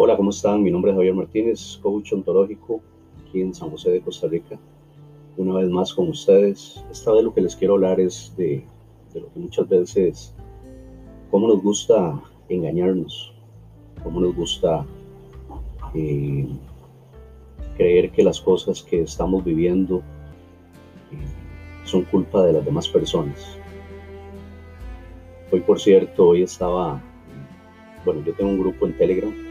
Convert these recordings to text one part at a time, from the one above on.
Hola, ¿cómo están? Mi nombre es Javier Martínez, coach ontológico aquí en San José de Costa Rica. Una vez más con ustedes. Esta vez lo que les quiero hablar es de, lo que muchas veces, cómo nos gusta engañarnos, cómo nos gusta eh, creer que las cosas que estamos viviendo eh, son culpa de las demás personas. Hoy, por cierto, hoy estaba, bueno, yo tengo un grupo en Telegram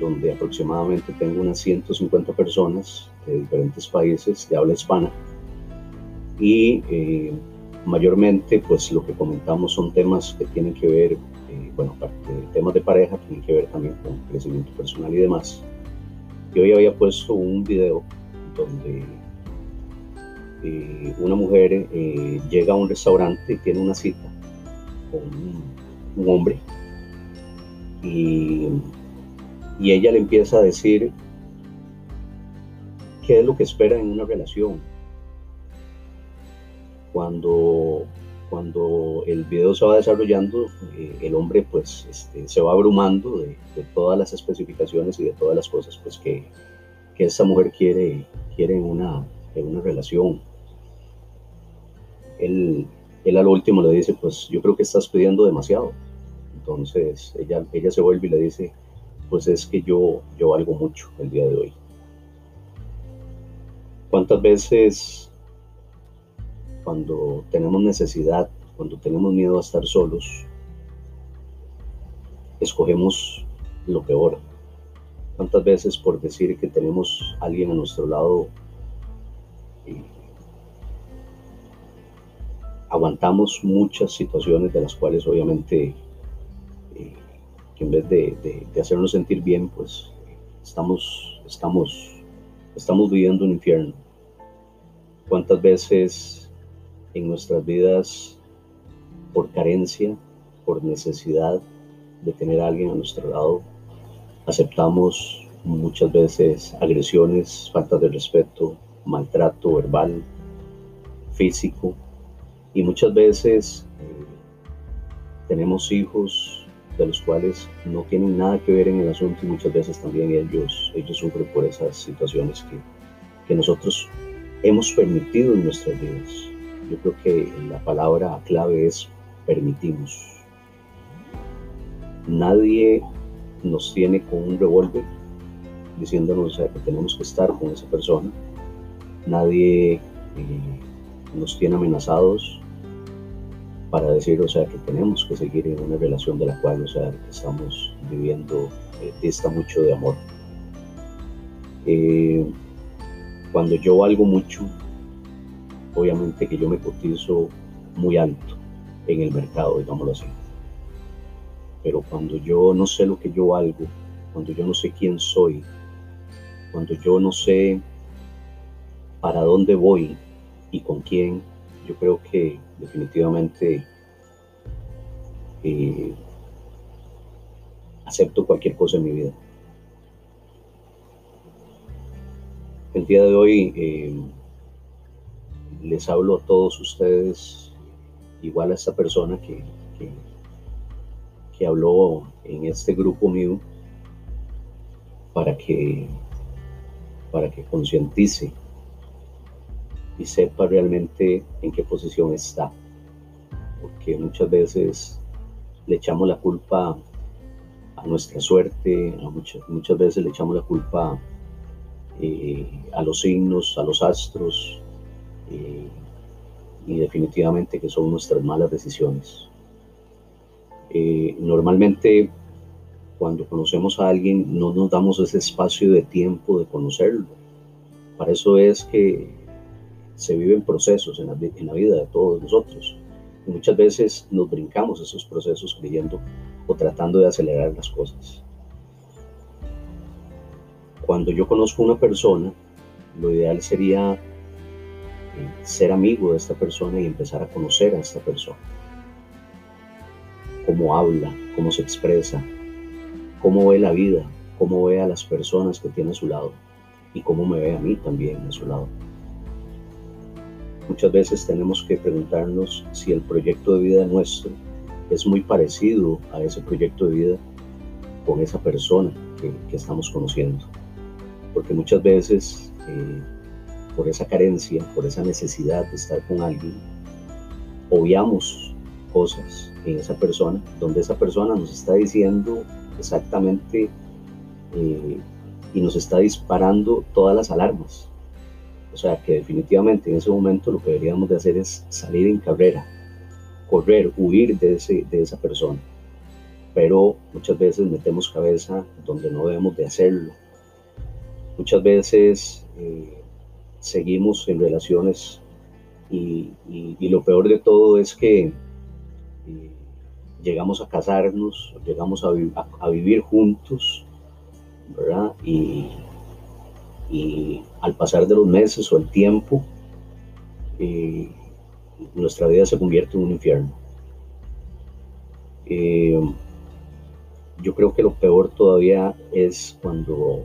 donde aproximadamente tengo unas 150 personas de diferentes países de habla hispana y eh, mayormente pues lo que comentamos son temas que tienen que ver, eh, bueno, temas de pareja, tienen que ver también con crecimiento personal y demás. Yo hoy había puesto un video donde eh, una mujer llega a un restaurante y tiene una cita con un hombre y y ella le empieza a decir qué es lo que espera en una relación. Cuando, cuando el video se va desarrollando, eh, el hombre pues este, se va abrumando de, todas las especificaciones y de todas las cosas pues que, que esa mujer quiere, quiere en, una, en una relación. Él, él al último le dice, pues yo creo que estás pidiendo demasiado. Entonces ella, ella se vuelve y le dice, pues es que yo, yo valgo mucho el día de hoy. ¿Cuántas veces cuando tenemos necesidad, cuando tenemos miedo a estar solos, escogemos lo peor? ¿Cuántas veces por decir que tenemos alguien a nuestro lado eh, aguantamos muchas situaciones de las cuales obviamente en vez de, hacernos sentir bien, pues estamos, estamos, estamos viviendo un infierno. ¿Cuántas veces en nuestras vidas, por carencia, por necesidad de tener a alguien a nuestro lado, aceptamos muchas veces agresiones, falta de respeto, maltrato verbal, físico, y muchas veces eh, tenemos hijos de los cuales no tienen nada que ver en el asunto y muchas veces también ellos, ellos sufren por esas situaciones que, que nosotros hemos permitido en nuestras vidas. Yo creo que la palabra clave es permitimos. Nadie nos tiene con un revólver diciéndonos que tenemos que estar con esa persona. Nadie eh, nos tiene amenazados para decir, o sea, que tenemos que seguir en una relación de la cual, o sea, estamos viviendo, eh, dista mucho de amor. Eh, cuando yo valgo mucho, obviamente que yo me cotizo muy alto en el mercado, digámoslo así. Pero cuando yo no sé lo que yo valgo, cuando yo no sé quién soy, cuando yo no sé para dónde voy y con quién, yo creo que definitivamente eh, acepto cualquier cosa en mi vida. El día de hoy eh, les hablo a todos ustedes, igual a esta persona que, que, que habló en este grupo mío, para que, para que concientice y sepa realmente en qué posición está. Porque muchas veces le echamos la culpa a nuestra suerte, muchas, muchas veces le echamos la culpa eh, a los signos, a los astros, eh, y definitivamente que son nuestras malas decisiones. Eh, normalmente cuando conocemos a alguien no nos damos ese espacio de tiempo de conocerlo. Para eso es que se viven procesos en la, vida de todos nosotros. Y muchas veces nos brincamos esos procesos creyendo o tratando de acelerar las cosas. Cuando yo conozco a una persona, lo ideal sería eh, ser amigo de esta persona y empezar a conocer a esta persona. Cómo habla, cómo se expresa, cómo ve la vida, cómo ve a las personas que tiene a su lado y cómo me ve a mí también a su lado. Muchas veces tenemos que preguntarnos si el proyecto de vida nuestro es muy parecido a ese proyecto de vida con esa persona que, estamos conociendo. Porque muchas veces, eh, por esa carencia, por esa necesidad de estar con alguien, obviamos cosas en esa persona, donde esa persona nos está diciendo exactamente eh, y nos está disparando todas las alarmas. O sea que definitivamente en ese momento lo que deberíamos de hacer es salir en carrera, correr, huir de, ese, de esa persona. Pero muchas veces metemos cabeza donde no debemos de hacerlo. Muchas veces eh, seguimos en relaciones y, lo peor de todo es que eh, llegamos a casarnos, llegamos a, vivir juntos, ¿verdad? Y, al pasar de los meses o el tiempo, eh, nuestra vida se convierte en un infierno. Eh, yo creo que lo peor todavía es cuando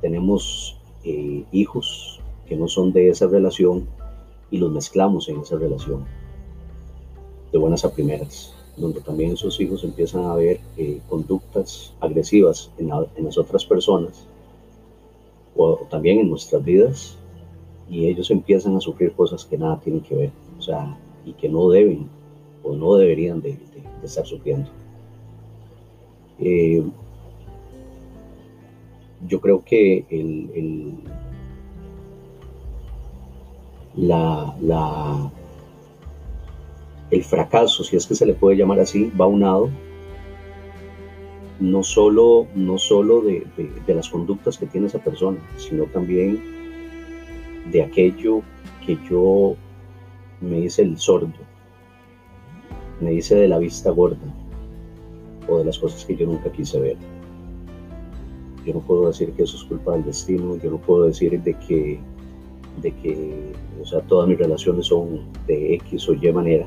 tenemos eh, hijos que no son de esa relación y los mezclamos en esa relación, de buenas a primeras, donde también esos hijos empiezan a ver conductas agresivas en, en, las otras personas o también en nuestras vidas y ellos empiezan a sufrir cosas que nada tienen que ver, o sea, y que no deben o no deberían de, estar sufriendo. Eh, yo creo que el, la, la, el fracaso, si es que se le puede llamar así, va unado no solo, no solo de, de, las conductas que tiene esa persona, sino también de aquello que yo me hice el sordo, me hice de la vista gorda o de las cosas que yo nunca quise ver. Yo no puedo decir que eso es culpa del destino, yo no puedo decir de que, de que o sea, todas mis relaciones son de X o Y manera,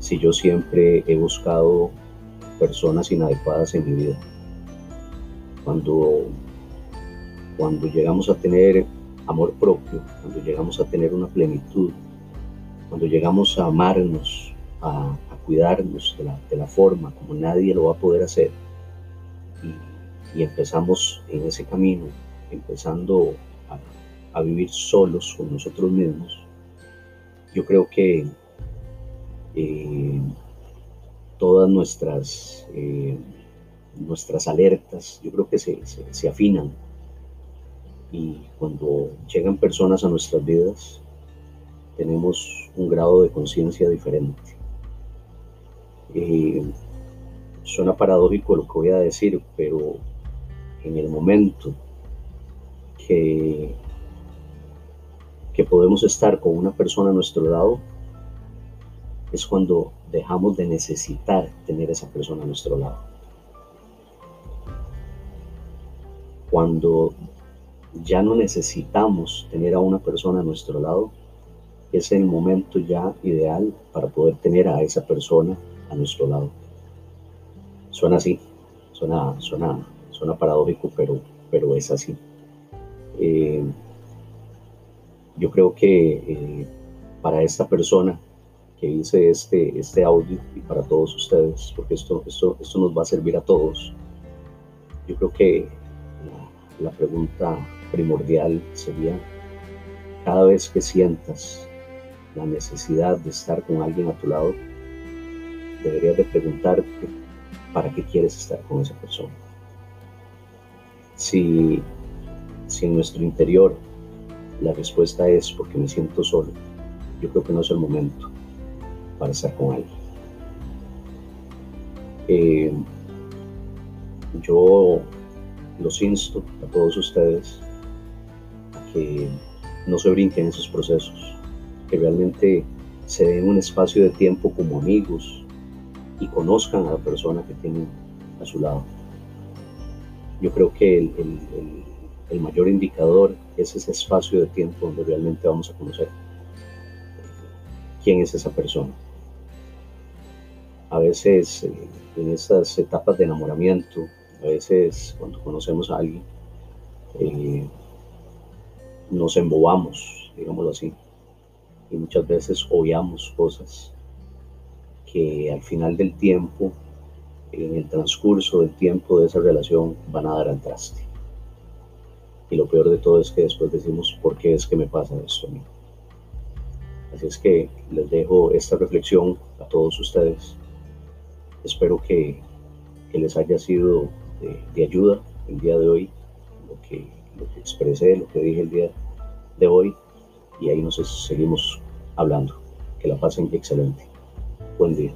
si yo siempre he buscado personas inadecuadas en mi vida. Cuando, cuando llegamos a tener amor propio, cuando llegamos a tener una plenitud, cuando llegamos a amarnos, a, cuidarnos de la, forma como nadie lo va a poder hacer, y, empezamos en ese camino, empezando a, vivir solos con nosotros mismos, yo creo que eh, todas nuestras, eh, nuestras alertas, yo creo que se, se afinan y cuando llegan personas a nuestras vidas, tenemos un grado de conciencia diferente. Eh, suena paradójico lo que voy a decir, pero en el momento que, que podemos estar con una persona a nuestro lado, es cuando dejamos de necesitar tener esa persona a nuestro lado. Cuando ya no necesitamos tener a una persona a nuestro lado, es el momento ya ideal para poder tener a esa persona a nuestro lado. Suena así, suena, suena, suena paradójico, pero, pero es así. Eh, yo creo que eh, para esta persona que hice este, este audio y para todos ustedes, porque esto, esto, esto nos va a servir a todos, yo creo que la pregunta primordial sería cada vez que sientas la necesidad de estar con alguien a tu lado, deberías de preguntarte para qué quieres estar con esa persona. Si, si en nuestro interior la respuesta es porque me siento solo, yo creo que no es el momento para estar con alguien. Eh, yo los insto a todos ustedes que no se brinquen esos procesos, que realmente se den un espacio de tiempo como amigos y conozcan a la persona que tienen a su lado. Yo creo que el, el mayor indicador es ese espacio de tiempo donde realmente vamos a conocer quién es esa persona. A veces eh, en esas etapas de enamoramiento, a veces cuando conocemos a alguien, eh, nos embobamos, digámoslo así, y muchas veces obviamos cosas que al final del tiempo en el transcurso del tiempo de esa relación van a dar al traste. Y lo peor de todo es que después decimos, ¿por qué es que me pasa esto a mí? Así es que les dejo esta reflexión a todos ustedes. Espero que, les haya sido de, ayuda el día de hoy, lo que, lo que expresé, lo que dije el día de hoy, y ahí nos seguimos hablando. Que la pasen excelente. Buen día.